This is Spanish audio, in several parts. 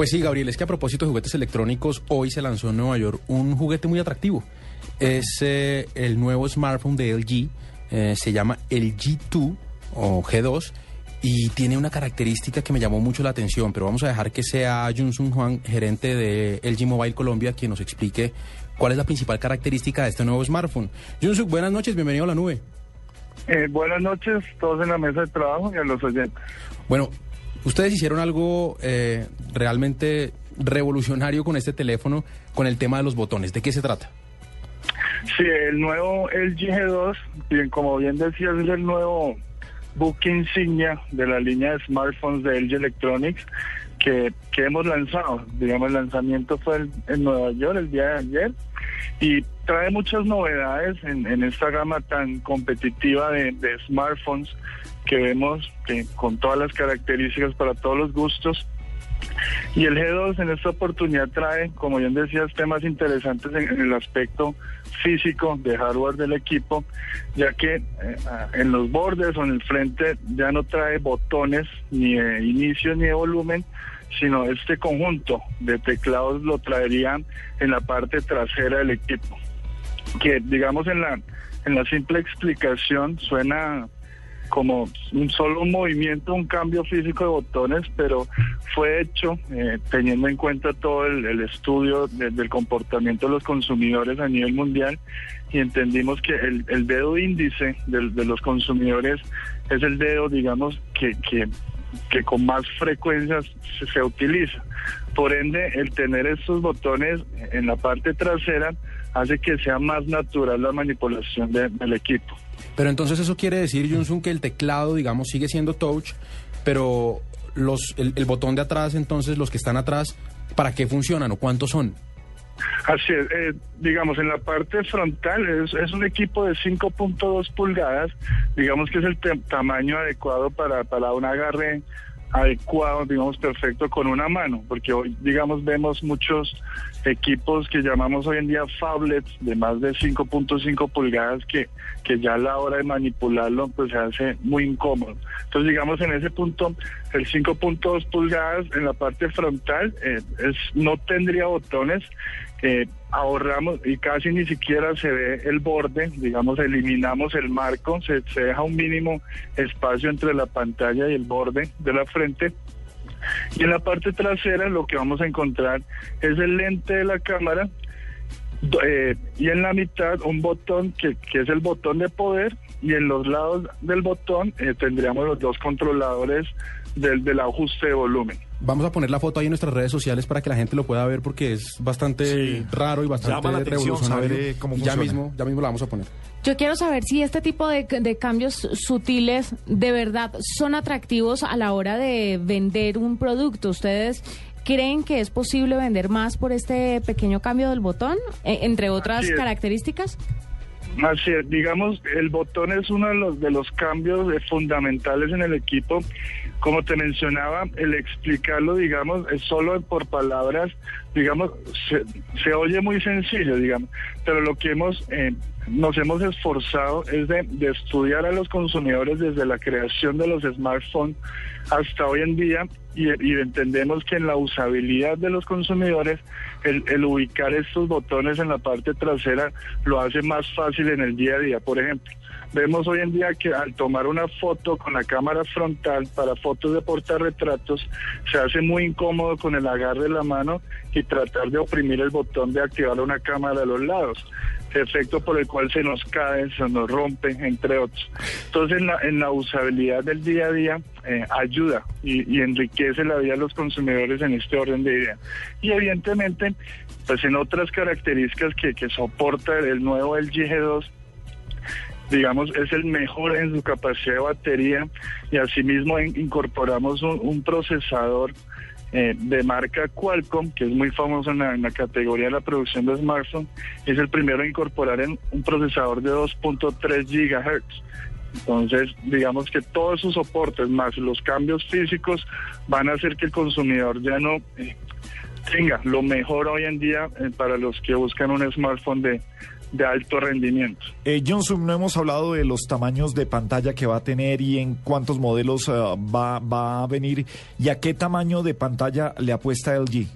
Pues sí, Gabriel, es que a propósito de juguetes electrónicos, hoy se lanzó en Nueva York un juguete muy atractivo. Es eh, el nuevo smartphone de LG, eh, se llama el G2 o G2 y tiene una característica que me llamó mucho la atención, pero vamos a dejar que sea Junsun Juan, gerente de LG Mobile Colombia, quien nos explique cuál es la principal característica de este nuevo smartphone. Junsun, buenas noches, bienvenido a la nube. Eh, buenas noches, todos en la mesa de trabajo y a los oyentes. Bueno, ustedes hicieron algo eh, realmente revolucionario con este teléfono, con el tema de los botones. ¿De qué se trata? Sí, el nuevo LG G2, bien, como bien decías, es el nuevo buque insignia de la línea de smartphones de LG Electronics que, que hemos lanzado. Digamos, el lanzamiento fue en Nueva York el día de ayer y trae muchas novedades en, en esta gama tan competitiva de smartphones que vemos que con todas las características para todos los gustos. Y el G2 en esta oportunidad trae, como bien decías, temas interesantes en, el aspecto físico de hardware del equipo, ya que eh, en los bordes o en el frente ya no trae botones ni de inicio ni de volumen, sino este conjunto de teclados lo traerían en la parte trasera del equipo, que digamos en la en la simple explicación suena como un solo movimiento, un cambio físico de botones, pero fue hecho eh, teniendo en cuenta todo el, estudio de, del comportamiento de los consumidores a nivel mundial y entendimos que el, dedo índice de, los consumidores es el dedo, digamos, que, que, con más frecuencia se, utiliza. Por ende, el tener estos botones en la parte trasera hace que sea más natural la manipulación de, del equipo. Pero entonces eso quiere decir, Junsun, que el teclado, digamos, sigue siendo touch, pero los, el, el, botón de atrás, entonces, los que están atrás, ¿para qué funcionan o cuántos son? Así es, eh, digamos, en la parte frontal es, es un equipo de 5.2 pulgadas, digamos que es el tamaño adecuado para, para un agarre adecuado, digamos, perfecto con una mano, porque hoy, digamos, vemos muchos equipos que llamamos hoy en día phablets de más de 5.5 pulgadas que, que ya a la hora de manipularlo pues se hace muy incómodo. Entonces, digamos, en ese punto, el 5.2 pulgadas en la parte frontal eh, es no tendría botones, eh, ahorramos y casi ni siquiera se ve el borde, digamos, eliminamos el marco, se, se, deja un mínimo espacio entre la pantalla y el borde de la frente. Y en la parte trasera lo que vamos a encontrar es el lente de la cámara eh, y en la mitad un botón que, que, es el botón de poder y en los lados del botón eh, tendríamos los dos controladores del, del ajuste de volumen. Vamos a poner la foto ahí en nuestras redes sociales para que la gente lo pueda ver porque es bastante sí. raro y bastante revolucionario. Cómo ya mismo, ya mismo la vamos a poner. Yo quiero saber si este tipo de, de, cambios sutiles de verdad son atractivos a la hora de vender un producto. ¿Ustedes creen que es posible vender más por este pequeño cambio del botón, eh, entre otras características? Así es, digamos, el botón es uno de los, de los cambios fundamentales en el equipo. Como te mencionaba, el explicarlo, digamos, es solo por palabras, digamos, se, se oye muy sencillo, digamos, pero lo que hemos, eh, nos hemos esforzado es de, de estudiar a los consumidores desde la creación de los smartphones hasta hoy en día y, entendemos que en la usabilidad de los consumidores el, el, ubicar estos botones en la parte trasera lo hace más fácil en el día a día. Por ejemplo, vemos hoy en día que al tomar una foto con la cámara frontal para fotos de portarretratos se hace muy incómodo con el agarre de la mano tratar de oprimir el botón de activar una cámara a los lados efecto por el cual se nos cae, se nos rompe, entre otros. Entonces, en la, usabilidad del día a día, eh, ayuda y, y, enriquece la vida de los consumidores en este orden de idea. Y evidentemente, pues en otras características que, soporta el nuevo LG G2, digamos, es el mejor en su capacidad de batería y asimismo incorporamos un procesador eh, de marca Qualcomm, que es muy famoso en la, categoría de la producción de smartphones, es el primero en incorporar en un procesador de 2.3 gigahertz. Entonces, digamos que todos sus soportes más los cambios físicos van a hacer que el consumidor ya no eh, tenga lo mejor hoy en día eh, para los que buscan un smartphone de, de alto rendimiento. Eh, Johnson, no hemos hablado de los tamaños de pantalla que va a tener y en cuántos modelos eh, va, va a venir y a qué tamaño de pantalla le apuesta LG.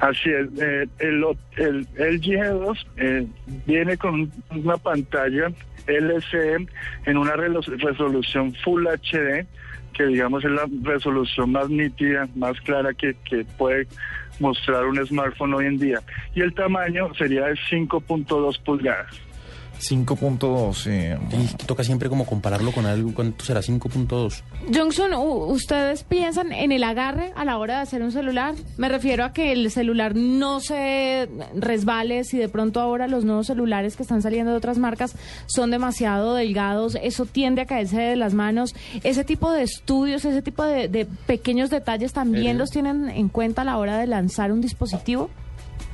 Así es, eh, el, el, el G2 eh, viene con una pantalla LCD en una resolución Full HD, que digamos es la resolución más nítida, más clara que, puede mostrar un smartphone hoy en día. Y el tamaño sería de 5.2 pulgadas. 5.2. Eh, y toca siempre como compararlo con algo. ¿Cuánto será 5.2? Johnson, ¿ustedes piensan en el agarre a la hora de hacer un celular? Me refiero a que el celular no se resbale si de pronto ahora los nuevos celulares que están saliendo de otras marcas son demasiado delgados, eso tiende a caerse de las manos. Ese tipo de estudios, ese tipo de, pequeños detalles también los tienen en cuenta a la hora de lanzar un dispositivo.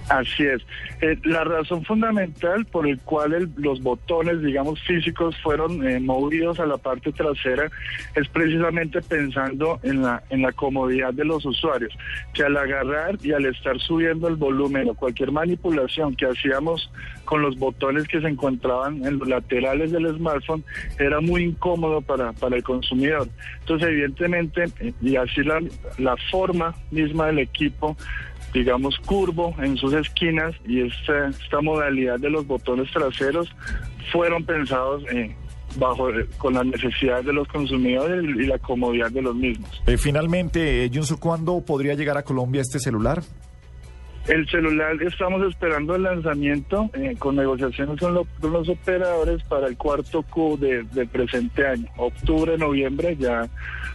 Así es. Eh, la razón fundamental por el cual los botones, digamos, físicos fueron eh, movidos a la parte trasera es precisamente pensando en la, en la comodidad de los usuarios, que al agarrar y al estar subiendo el volumen o cualquier manipulación que hacíamos con los botones que se encontraban en los laterales del smartphone era muy incómodo para, para el consumidor. Entonces, evidentemente, eh, y así la, la forma misma del equipo digamos, curvo en sus esquinas y esta, esta modalidad de los botones traseros fueron pensados eh, bajo eh, con las necesidades de los consumidores y la comodidad de los mismos. Eh, finalmente, Junso, ¿cuándo podría llegar a Colombia este celular? El celular estamos esperando el lanzamiento con negociaciones con, los operadores para el cuarto Q de, del presente año, octubre, noviembre, ya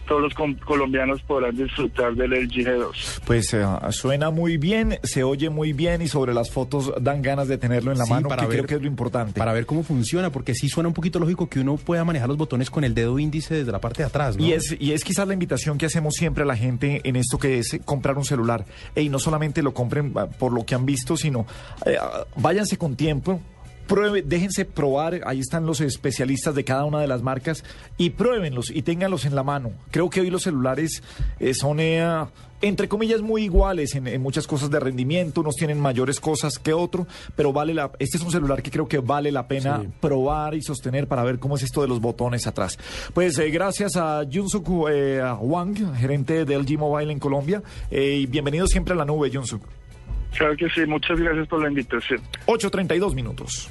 todos los colombianos podrán disfrutar del LG G2. Pues eh, suena muy bien, se oye muy bien y sobre las fotos dan ganas de tenerlo en la mano, para que creo que es lo importante. Para ver cómo funciona, porque sí suena un poquito lógico que uno pueda manejar los botones con el dedo índice desde la parte de atrás. ¿no? Y, es, y es quizás la invitación que hacemos siempre a la gente en esto que es comprar un celular. Y no solamente lo compren por lo que han visto, sino eh, váyanse con tiempo pruebe, déjense probar, ahí están los especialistas de cada una de las marcas y pruébenlos y ténganlos en la mano. Creo que hoy los celulares eh, son, eh, entre comillas, muy iguales en, muchas cosas de rendimiento, unos tienen mayores cosas que otro, pero vale la, este es un celular que creo que vale la pena probar y sostener para ver cómo es esto de los botones atrás. Pues eh, gracias a Junsuk Wang, gerente de LG Mobile en Colombia, y bienvenido siempre a la nube, Junsuk. Claro que sí, muchas gracias por la invitación. 8.32 minutos.